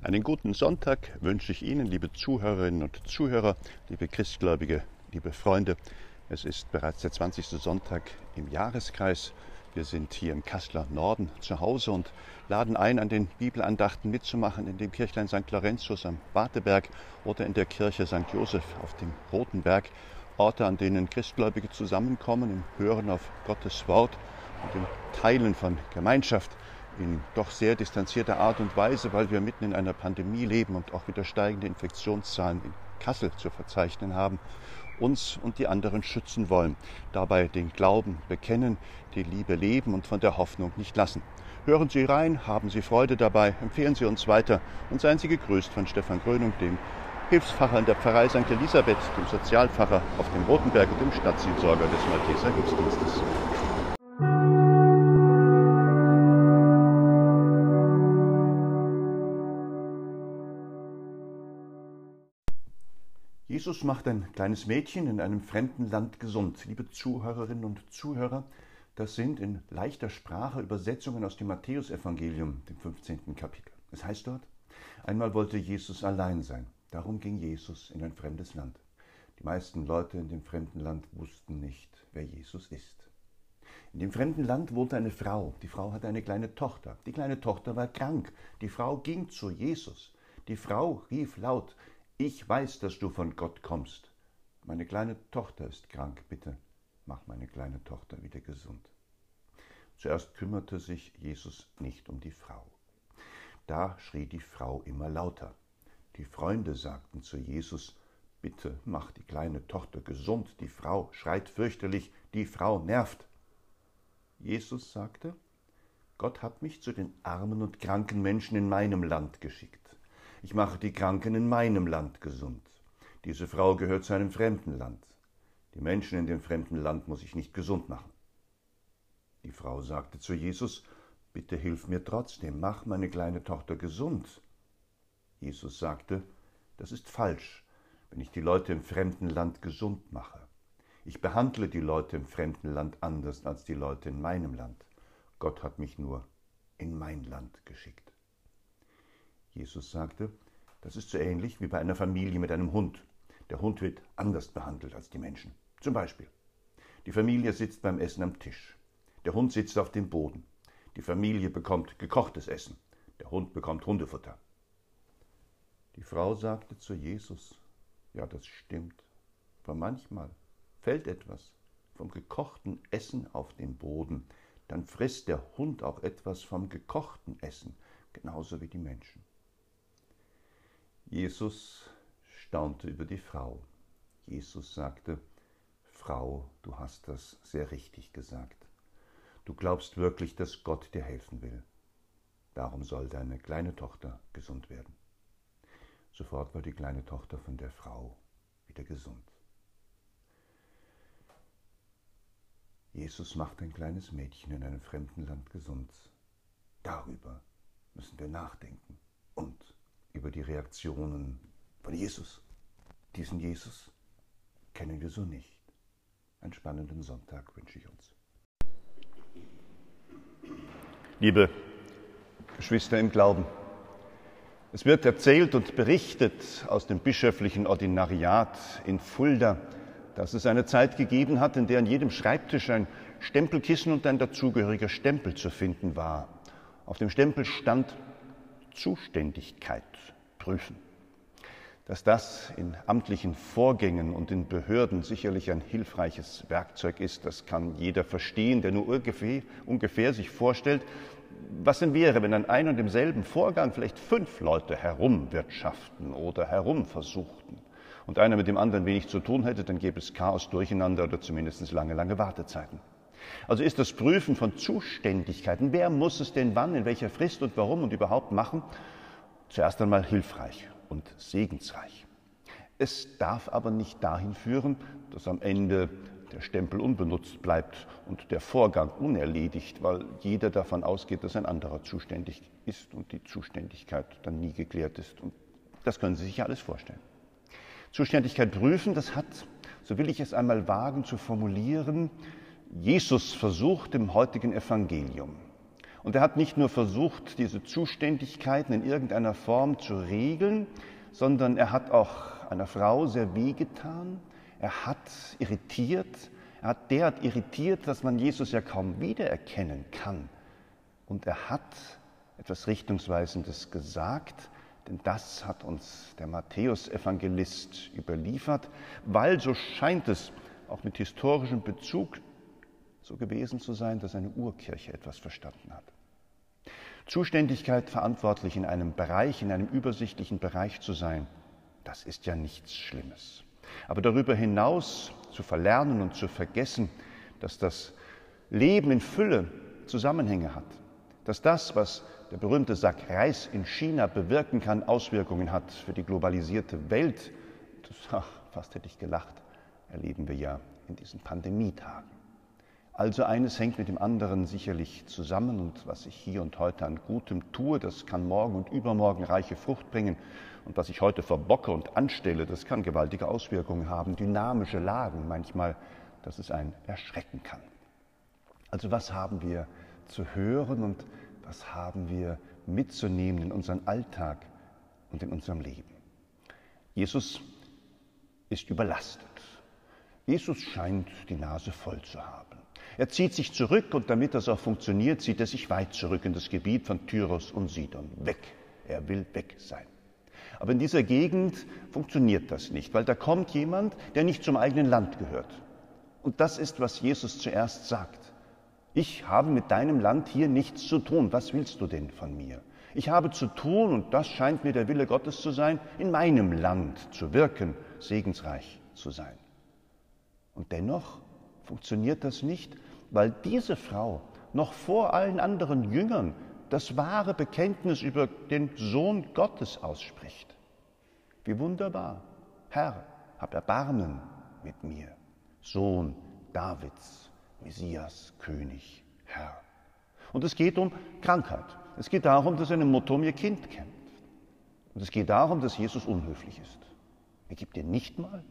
Einen guten Sonntag wünsche ich Ihnen, liebe Zuhörerinnen und Zuhörer, liebe Christgläubige, liebe Freunde. Es ist bereits der 20. Sonntag im Jahreskreis. Wir sind hier im Kasseler Norden zu Hause und laden ein, an den Bibelandachten mitzumachen in dem Kirchlein St. Laurentius am Warteberg oder in der Kirche St. Joseph auf dem Roten Berg. Orte, an denen Christgläubige zusammenkommen im Hören auf Gottes Wort und im Teilen von Gemeinschaft in doch sehr distanzierter Art und Weise, weil wir mitten in einer Pandemie leben und auch wieder steigende Infektionszahlen in Kassel zu verzeichnen haben, uns und die anderen schützen wollen, dabei den Glauben bekennen, die Liebe leben und von der Hoffnung nicht lassen. Hören Sie rein, haben Sie Freude dabei, empfehlen Sie uns weiter und seien Sie gegrüßt von Stefan Grönung, dem Hilfspfarrer in der Pfarrei St. Elisabeth, dem Sozialpfarrer auf dem Rotenberg und dem Stadtseelsorger des Malteser Hilfsdienstes. Macht ein kleines Mädchen in einem fremden Land gesund. Liebe Zuhörerinnen und Zuhörer, das sind in leichter Sprache Übersetzungen aus dem Matthäusevangelium, dem 15. Kapitel. Es heißt dort, einmal wollte Jesus allein sein. Darum ging Jesus in ein fremdes Land. Die meisten Leute in dem fremden Land wussten nicht, wer Jesus ist. In dem fremden Land wohnte eine Frau. Die Frau hatte eine kleine Tochter. Die kleine Tochter war krank. Die Frau ging zu Jesus. Die Frau rief laut, ich weiß, dass du von Gott kommst. Meine kleine Tochter ist krank, bitte mach meine kleine Tochter wieder gesund. Zuerst kümmerte sich Jesus nicht um die Frau. Da schrie die Frau immer lauter. Die Freunde sagten zu Jesus, Bitte mach die kleine Tochter gesund, die Frau schreit fürchterlich, die Frau nervt. Jesus sagte, Gott hat mich zu den armen und kranken Menschen in meinem Land geschickt. Ich mache die Kranken in meinem Land gesund. Diese Frau gehört zu einem fremden Land. Die Menschen in dem fremden Land muss ich nicht gesund machen. Die Frau sagte zu Jesus, Bitte hilf mir trotzdem, mach meine kleine Tochter gesund. Jesus sagte, das ist falsch, wenn ich die Leute im fremden Land gesund mache. Ich behandle die Leute im fremden Land anders als die Leute in meinem Land. Gott hat mich nur in mein Land geschickt. Jesus sagte, das ist so ähnlich wie bei einer Familie mit einem Hund. Der Hund wird anders behandelt als die Menschen. Zum Beispiel, die Familie sitzt beim Essen am Tisch. Der Hund sitzt auf dem Boden. Die Familie bekommt gekochtes Essen. Der Hund bekommt Hundefutter. Die Frau sagte zu Jesus, ja, das stimmt, aber manchmal fällt etwas vom gekochten Essen auf den Boden, dann frisst der Hund auch etwas vom gekochten Essen, genauso wie die Menschen. Jesus staunte über die Frau. Jesus sagte, Frau, du hast das sehr richtig gesagt. Du glaubst wirklich, dass Gott dir helfen will. Darum soll deine kleine Tochter gesund werden. Sofort war die kleine Tochter von der Frau wieder gesund. Jesus macht ein kleines Mädchen in einem fremden Land gesund. Darüber müssen wir nachdenken und über die Reaktionen von Jesus. Diesen Jesus kennen wir so nicht. Einen spannenden Sonntag wünsche ich uns. Liebe Geschwister im Glauben, es wird erzählt und berichtet aus dem bischöflichen Ordinariat in Fulda, dass es eine Zeit gegeben hat, in der an jedem Schreibtisch ein Stempelkissen und ein dazugehöriger Stempel zu finden war. Auf dem Stempel stand Zuständigkeit prüfen. Dass das in amtlichen Vorgängen und in Behörden sicherlich ein hilfreiches Werkzeug ist, das kann jeder verstehen, der nur ungefähr, ungefähr sich vorstellt, was denn wäre, wenn an einem und demselben Vorgang vielleicht fünf Leute herumwirtschaften oder herumversuchten und einer mit dem anderen wenig zu tun hätte, dann gäbe es Chaos, Durcheinander oder zumindest lange, lange Wartezeiten. Also ist das Prüfen von Zuständigkeiten, wer muss es denn wann, in welcher Frist und warum und überhaupt machen, zuerst einmal hilfreich und segensreich. Es darf aber nicht dahin führen, dass am Ende der Stempel unbenutzt bleibt und der Vorgang unerledigt, weil jeder davon ausgeht, dass ein anderer zuständig ist und die Zuständigkeit dann nie geklärt ist. Und das können Sie sich ja alles vorstellen. Zuständigkeit prüfen, das hat, so will ich es einmal wagen zu formulieren, Jesus versucht im heutigen Evangelium. Und er hat nicht nur versucht, diese Zuständigkeiten in irgendeiner Form zu regeln, sondern er hat auch einer Frau sehr wehgetan. Er hat irritiert. Er hat derart irritiert, dass man Jesus ja kaum wiedererkennen kann. Und er hat etwas Richtungsweisendes gesagt, denn das hat uns der Matthäus-Evangelist überliefert, weil, so scheint es, auch mit historischem Bezug so gewesen zu sein, dass eine Urkirche etwas verstanden hat. Zuständigkeit, verantwortlich in einem Bereich, in einem übersichtlichen Bereich zu sein, das ist ja nichts Schlimmes. Aber darüber hinaus zu verlernen und zu vergessen, dass das Leben in Fülle Zusammenhänge hat, dass das, was der berühmte Sack Reis in China bewirken kann, Auswirkungen hat für die globalisierte Welt, das, ach, fast hätte ich gelacht, erleben wir ja in diesen Pandemietagen. Also eines hängt mit dem anderen sicherlich zusammen und was ich hier und heute an Gutem tue, das kann morgen und übermorgen reiche Frucht bringen. Und was ich heute verbocke und anstelle, das kann gewaltige Auswirkungen haben, dynamische Lagen manchmal, dass es einen erschrecken kann. Also was haben wir zu hören und was haben wir mitzunehmen in unseren Alltag und in unserem Leben? Jesus ist überlastet. Jesus scheint die Nase voll zu haben. Er zieht sich zurück und damit das auch funktioniert, zieht er sich weit zurück in das Gebiet von Tyros und Sidon. Weg. Er will weg sein. Aber in dieser Gegend funktioniert das nicht, weil da kommt jemand, der nicht zum eigenen Land gehört. Und das ist, was Jesus zuerst sagt. Ich habe mit deinem Land hier nichts zu tun. Was willst du denn von mir? Ich habe zu tun, und das scheint mir der Wille Gottes zu sein, in meinem Land zu wirken, segensreich zu sein. Und dennoch funktioniert das nicht, weil diese Frau noch vor allen anderen Jüngern das wahre Bekenntnis über den Sohn Gottes ausspricht. Wie wunderbar. Herr, hab Erbarmen mit mir. Sohn Davids, Messias, König, Herr. Und es geht um Krankheit. Es geht darum, dass eine Mutter um ihr Kind kämpft. Und es geht darum, dass Jesus unhöflich ist. Er gibt ihr nicht mal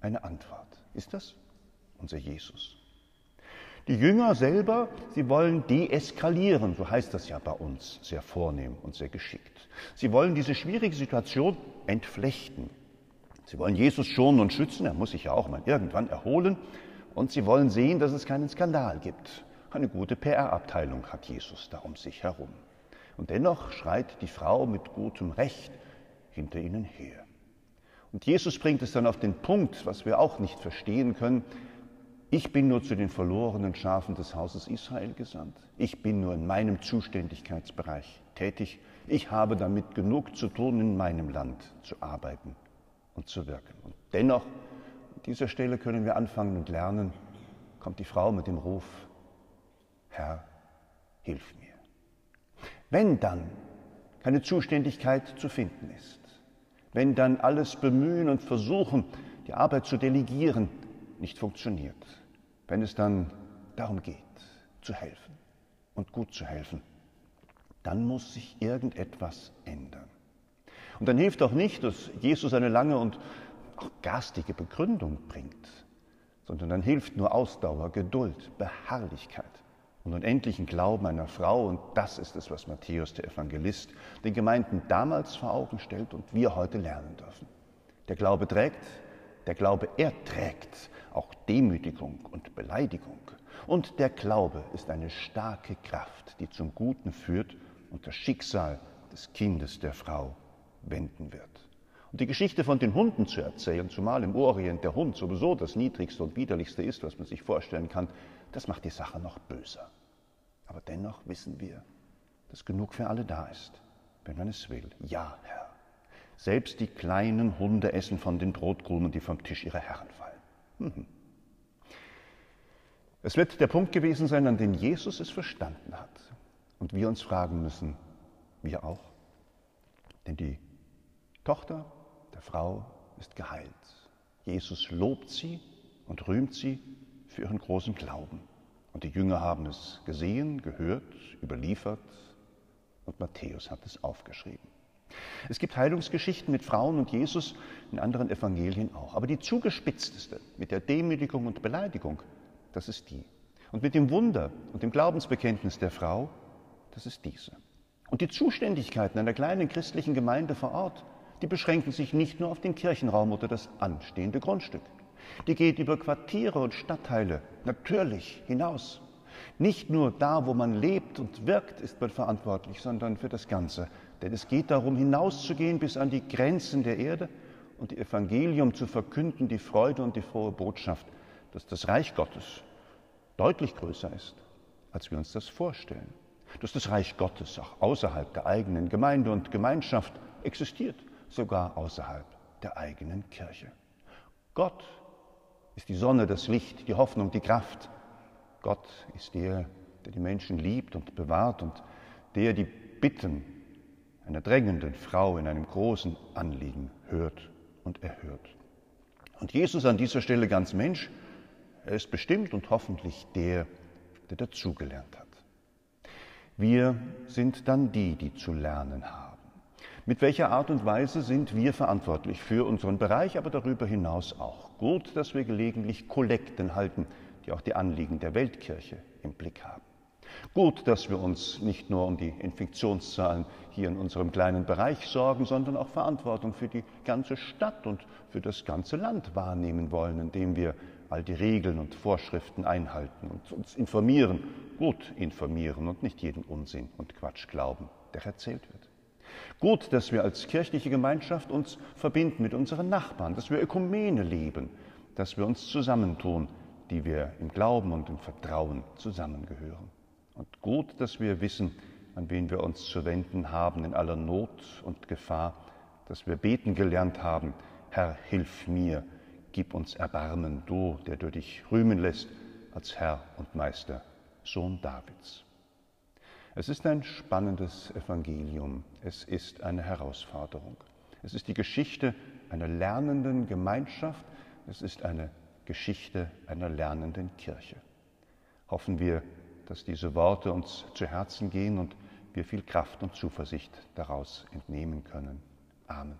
eine Antwort. Ist das unser Jesus? Die Jünger selber, sie wollen deeskalieren, so heißt das ja bei uns sehr vornehm und sehr geschickt. Sie wollen diese schwierige Situation entflechten. Sie wollen Jesus schonen und schützen, er muss sich ja auch mal irgendwann erholen. Und sie wollen sehen, dass es keinen Skandal gibt. Eine gute PR-Abteilung hat Jesus da um sich herum. Und dennoch schreit die Frau mit gutem Recht hinter ihnen her. Und Jesus bringt es dann auf den Punkt, was wir auch nicht verstehen können. Ich bin nur zu den verlorenen Schafen des Hauses Israel gesandt. Ich bin nur in meinem Zuständigkeitsbereich tätig. Ich habe damit genug zu tun, in meinem Land zu arbeiten und zu wirken. Und dennoch, an dieser Stelle können wir anfangen und lernen, kommt die Frau mit dem Ruf, Herr, hilf mir. Wenn dann keine Zuständigkeit zu finden ist, wenn dann alles Bemühen und Versuchen, die Arbeit zu delegieren, nicht funktioniert, wenn es dann darum geht, zu helfen und gut zu helfen, dann muss sich irgendetwas ändern. Und dann hilft auch nicht, dass Jesus eine lange und auch garstige Begründung bringt, sondern dann hilft nur Ausdauer, Geduld, Beharrlichkeit und unendlichen Glauben einer Frau. Und das ist es, was Matthäus, der Evangelist, den Gemeinden damals vor Augen stellt und wir heute lernen dürfen. Der Glaube trägt, der Glaube erträgt auch Demütigung und Beleidigung. Und der Glaube ist eine starke Kraft, die zum Guten führt und das Schicksal des Kindes der Frau wenden wird. Und die Geschichte von den Hunden zu erzählen, zumal im Orient der Hund sowieso das niedrigste und widerlichste ist, was man sich vorstellen kann, das macht die Sache noch böser. Aber dennoch wissen wir, dass genug für alle da ist, wenn man es will. Ja, Herr. Selbst die kleinen Hunde essen von den Brotkrumen, die vom Tisch ihrer Herren fallen. Mhm. Es wird der Punkt gewesen sein, an den Jesus es verstanden hat. Und wir uns fragen müssen, wir auch. Denn die Tochter der Frau ist geheilt. Jesus lobt sie und rühmt sie für ihren großen Glauben. Und die Jünger haben es gesehen, gehört, überliefert und Matthäus hat es aufgeschrieben. Es gibt Heilungsgeschichten mit Frauen und Jesus in anderen Evangelien auch. Aber die zugespitzteste mit der Demütigung und Beleidigung, das ist die. Und mit dem Wunder und dem Glaubensbekenntnis der Frau, das ist diese. Und die Zuständigkeiten einer kleinen christlichen Gemeinde vor Ort, die beschränken sich nicht nur auf den Kirchenraum oder das anstehende Grundstück. Die geht über Quartiere und Stadtteile natürlich hinaus. Nicht nur da, wo man lebt und wirkt, ist man verantwortlich, sondern für das Ganze. Denn es geht darum, hinauszugehen bis an die Grenzen der Erde und die Evangelium zu verkünden, die Freude und die frohe Botschaft, dass das Reich Gottes deutlich größer ist, als wir uns das vorstellen. Dass das Reich Gottes auch außerhalb der eigenen Gemeinde und Gemeinschaft existiert, sogar außerhalb der eigenen Kirche. Gott ist die Sonne, das Licht, die Hoffnung, die Kraft. Gott ist der, der die Menschen liebt und bewahrt und der die Bitten einer drängenden Frau in einem großen Anliegen hört und erhört. Und Jesus an dieser Stelle ganz Mensch, er ist bestimmt und hoffentlich der, der dazugelernt hat. Wir sind dann die, die zu lernen haben. Mit welcher Art und Weise sind wir verantwortlich für unseren Bereich, aber darüber hinaus auch? Gut, dass wir gelegentlich Kollekten halten, die auch die Anliegen der Weltkirche im Blick haben. Gut, dass wir uns nicht nur um die Infektionszahlen hier in unserem kleinen Bereich sorgen, sondern auch Verantwortung für die ganze Stadt und für das ganze Land wahrnehmen wollen, indem wir all die Regeln und Vorschriften einhalten und uns informieren, gut informieren und nicht jeden Unsinn und Quatsch glauben, der erzählt wird. Gut, dass wir als kirchliche Gemeinschaft uns verbinden mit unseren Nachbarn, dass wir Ökumene leben, dass wir uns zusammentun, die wir im Glauben und im Vertrauen zusammengehören. Und gut, dass wir wissen, an wen wir uns zu wenden haben in aller Not und Gefahr, dass wir beten gelernt haben, Herr, hilf mir, gib uns Erbarmen, du, der du dich rühmen lässt als Herr und Meister, Sohn Davids. Es ist ein spannendes Evangelium, es ist eine Herausforderung. Es ist die Geschichte einer lernenden Gemeinschaft, es ist eine Geschichte einer lernenden Kirche. Hoffen wir, dass diese Worte uns zu Herzen gehen und wir viel Kraft und Zuversicht daraus entnehmen können. Amen.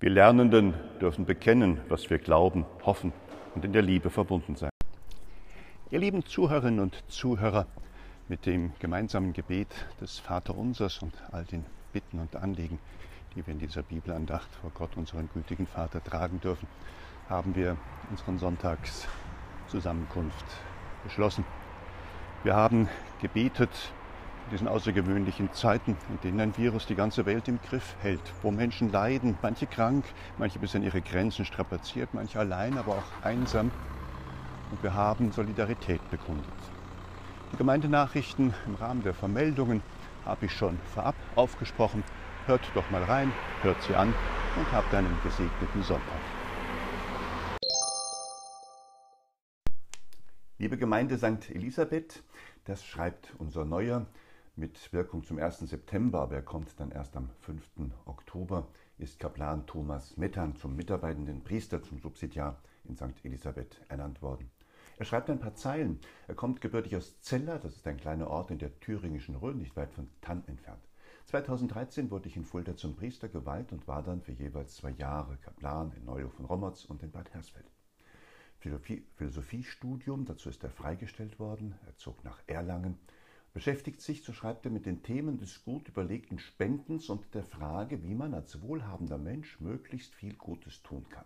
Wir Lernenden dürfen bekennen, was wir glauben, hoffen und in der Liebe verbunden sein. Ihr lieben Zuhörerinnen und Zuhörer, mit dem gemeinsamen Gebet des Vaterunsers und all den Bitten und Anliegen, die wir in dieser Bibelandacht vor Gott, unseren gütigen Vater, tragen dürfen, haben wir unseren Sonntagszusammenkunft beschlossen. Wir haben gebetet diesen außergewöhnlichen Zeiten, in denen ein Virus die ganze Welt im Griff hält, wo Menschen leiden, manche krank, manche bis an ihre Grenzen strapaziert, manche allein, aber auch einsam. Und wir haben Solidarität bekundet. Die Gemeindenachrichten im Rahmen der Vermeldungen habe ich schon vorab aufgesprochen. Hört doch mal rein, hört sie an und habt einen gesegneten Sonntag. Liebe Gemeinde St. Elisabeth, das schreibt unser neuer mit Wirkung zum 1. September, aber er kommt dann erst am 5. Oktober, ist Kaplan Thomas Mettan zum mitarbeitenden Priester zum Subsidiar in St. Elisabeth ernannt worden. Er schreibt ein paar Zeilen. Er kommt gebürtig aus Zeller, das ist ein kleiner Ort in der thüringischen Rhön, nicht weit von Tann entfernt. 2013 wurde ich in Fulda zum Priester geweiht und war dann für jeweils zwei Jahre Kaplan in Neuhof von Rommerz und in Bad Hersfeld. Philosophiestudium, dazu ist er freigestellt worden. Er zog nach Erlangen beschäftigt sich, so schreibt er, mit den Themen des gut überlegten Spendens und der Frage, wie man als wohlhabender Mensch möglichst viel Gutes tun kann.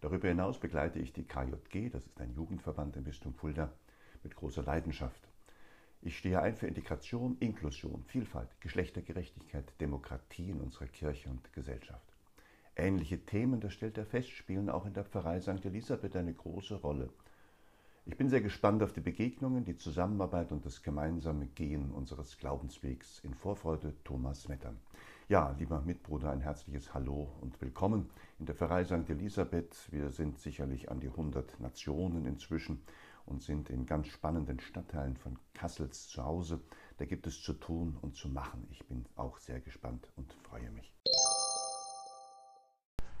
Darüber hinaus begleite ich die KJG, das ist ein Jugendverband im Bistum Fulda, mit großer Leidenschaft. Ich stehe ein für Integration, Inklusion, Vielfalt, Geschlechtergerechtigkeit, Demokratie in unserer Kirche und Gesellschaft. Ähnliche Themen, das stellt er fest, spielen auch in der Pfarrei St. Elisabeth eine große Rolle. Ich bin sehr gespannt auf die Begegnungen, die Zusammenarbeit und das gemeinsame Gehen unseres Glaubenswegs. In Vorfreude Thomas Mettern. Ja, lieber Mitbruder, ein herzliches Hallo und willkommen in der Pfarrei St. Elisabeth. Wir sind sicherlich an die 100 Nationen inzwischen und sind in ganz spannenden Stadtteilen von Kassels zu Hause. Da gibt es zu tun und zu machen. Ich bin auch sehr gespannt und freue mich.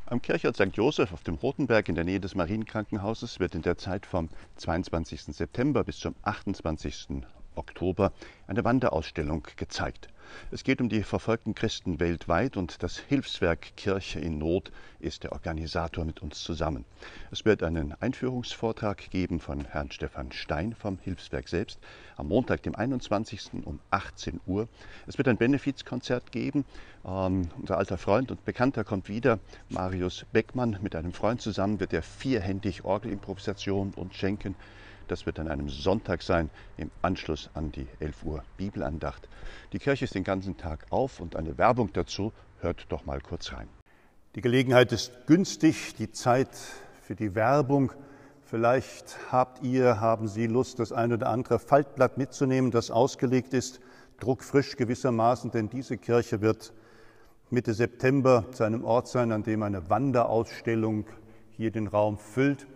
Am Kirchort St. Joseph auf dem Rotenberg in der Nähe des Marienkrankenhauses wird in der Zeit vom 22. September bis zum 28. Oktober eine Wanderausstellung gezeigt. Es geht um die verfolgten Christen weltweit und das Hilfswerk Kirche in Not ist der Organisator mit uns zusammen. Es wird einen Einführungsvortrag geben von Herrn Stefan Stein vom Hilfswerk selbst am Montag, dem 21. um 18 Uhr. Es wird ein Benefizkonzert geben. Ähm, unser alter Freund und Bekannter kommt wieder, Marius Beckmann. Mit einem Freund zusammen wird er vierhändig Orgelimprovisation und schenken. Das wird an einem Sonntag sein, im Anschluss an die 11 Uhr Bibelandacht. Die Kirche ist den ganzen Tag auf und eine Werbung dazu. Hört doch mal kurz rein. Die Gelegenheit ist günstig, die Zeit für die Werbung. Vielleicht habt ihr, haben Sie Lust, das eine oder andere Faltblatt mitzunehmen, das ausgelegt ist, druckfrisch gewissermaßen, denn diese Kirche wird Mitte September zu einem Ort sein, an dem eine Wanderausstellung hier den Raum füllt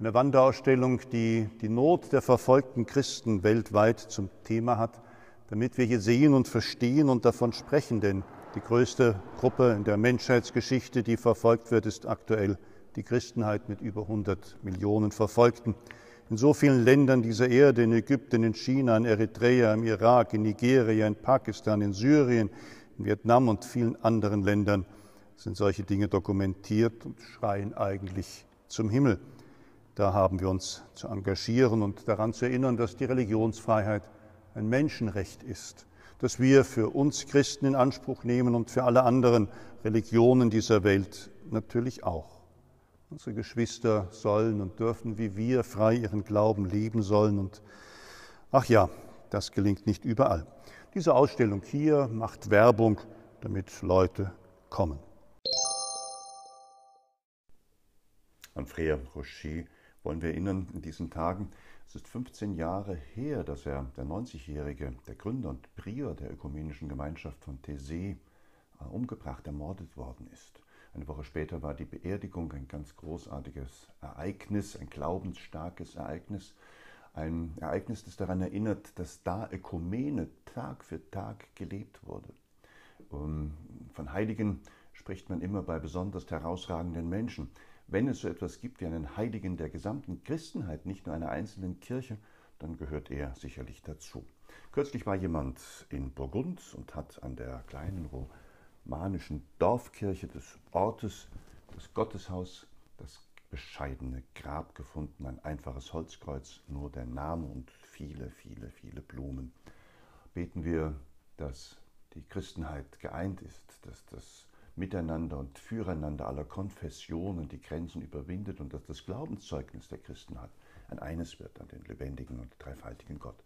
eine Wanderausstellung, die die Not der verfolgten Christen weltweit zum Thema hat, damit wir hier sehen und verstehen und davon sprechen. Denn die größte Gruppe in der Menschheitsgeschichte, die verfolgt wird, ist aktuell die Christenheit mit über 100 Millionen Verfolgten. In so vielen Ländern dieser Erde, in Ägypten, in China, in Eritrea, im Irak, in Nigeria, in Pakistan, in Syrien, in Vietnam und vielen anderen Ländern sind solche Dinge dokumentiert und schreien eigentlich zum Himmel. Da haben wir uns zu engagieren und daran zu erinnern, dass die Religionsfreiheit ein Menschenrecht ist, das wir für uns Christen in Anspruch nehmen und für alle anderen Religionen dieser Welt natürlich auch. Unsere Geschwister sollen und dürfen wie wir frei ihren Glauben leben sollen und ach ja, das gelingt nicht überall. Diese Ausstellung hier macht Werbung, damit Leute kommen. Andrea Rocher wollen wir erinnern in diesen Tagen. Es ist 15 Jahre her, dass er, der 90-Jährige, der Gründer und Prior der ökumenischen Gemeinschaft von Thésée, äh, umgebracht, ermordet worden ist. Eine Woche später war die Beerdigung ein ganz großartiges Ereignis, ein glaubensstarkes Ereignis. Ein Ereignis, das daran erinnert, dass da Ökumene Tag für Tag gelebt wurde. Von Heiligen spricht man immer bei besonders herausragenden Menschen wenn es so etwas gibt wie einen Heiligen der gesamten Christenheit, nicht nur einer einzelnen Kirche, dann gehört er sicherlich dazu. Kürzlich war jemand in Burgund und hat an der kleinen romanischen Dorfkirche des Ortes das Gotteshaus, das bescheidene Grab gefunden, ein einfaches Holzkreuz, nur der Name und viele, viele, viele Blumen. Beten wir, dass die Christenheit geeint ist, dass das Miteinander und Füreinander aller Konfessionen die Grenzen überwindet und dass das Glaubenszeugnis der Christenheit ein eines wird an den lebendigen und dreifaltigen Gott.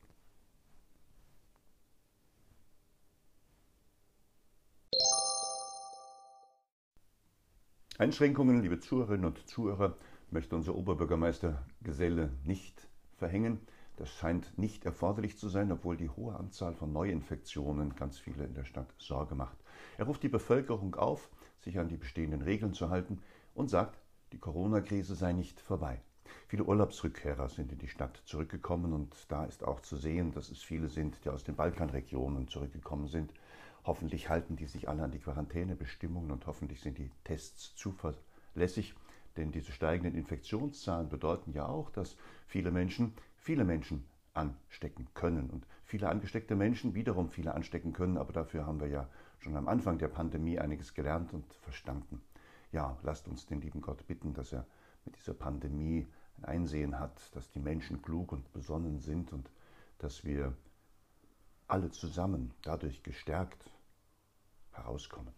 Einschränkungen, liebe Zuhörerinnen und Zuhörer, möchte unser Oberbürgermeister Geselle nicht verhängen. Das scheint nicht erforderlich zu sein, obwohl die hohe Anzahl von Neuinfektionen ganz viele in der Stadt Sorge macht. Er ruft die Bevölkerung auf, sich an die bestehenden Regeln zu halten und sagt, die Corona-Krise sei nicht vorbei. Viele Urlaubsrückkehrer sind in die Stadt zurückgekommen und da ist auch zu sehen, dass es viele sind, die aus den Balkanregionen zurückgekommen sind. Hoffentlich halten die sich alle an die Quarantänebestimmungen und hoffentlich sind die Tests zuverlässig, denn diese steigenden Infektionszahlen bedeuten ja auch, dass viele Menschen viele Menschen anstecken können und viele angesteckte Menschen wiederum viele anstecken können, aber dafür haben wir ja schon am Anfang der Pandemie einiges gelernt und verstanden. Ja, lasst uns den lieben Gott bitten, dass er mit dieser Pandemie ein Einsehen hat, dass die Menschen klug und besonnen sind und dass wir alle zusammen dadurch gestärkt herauskommen.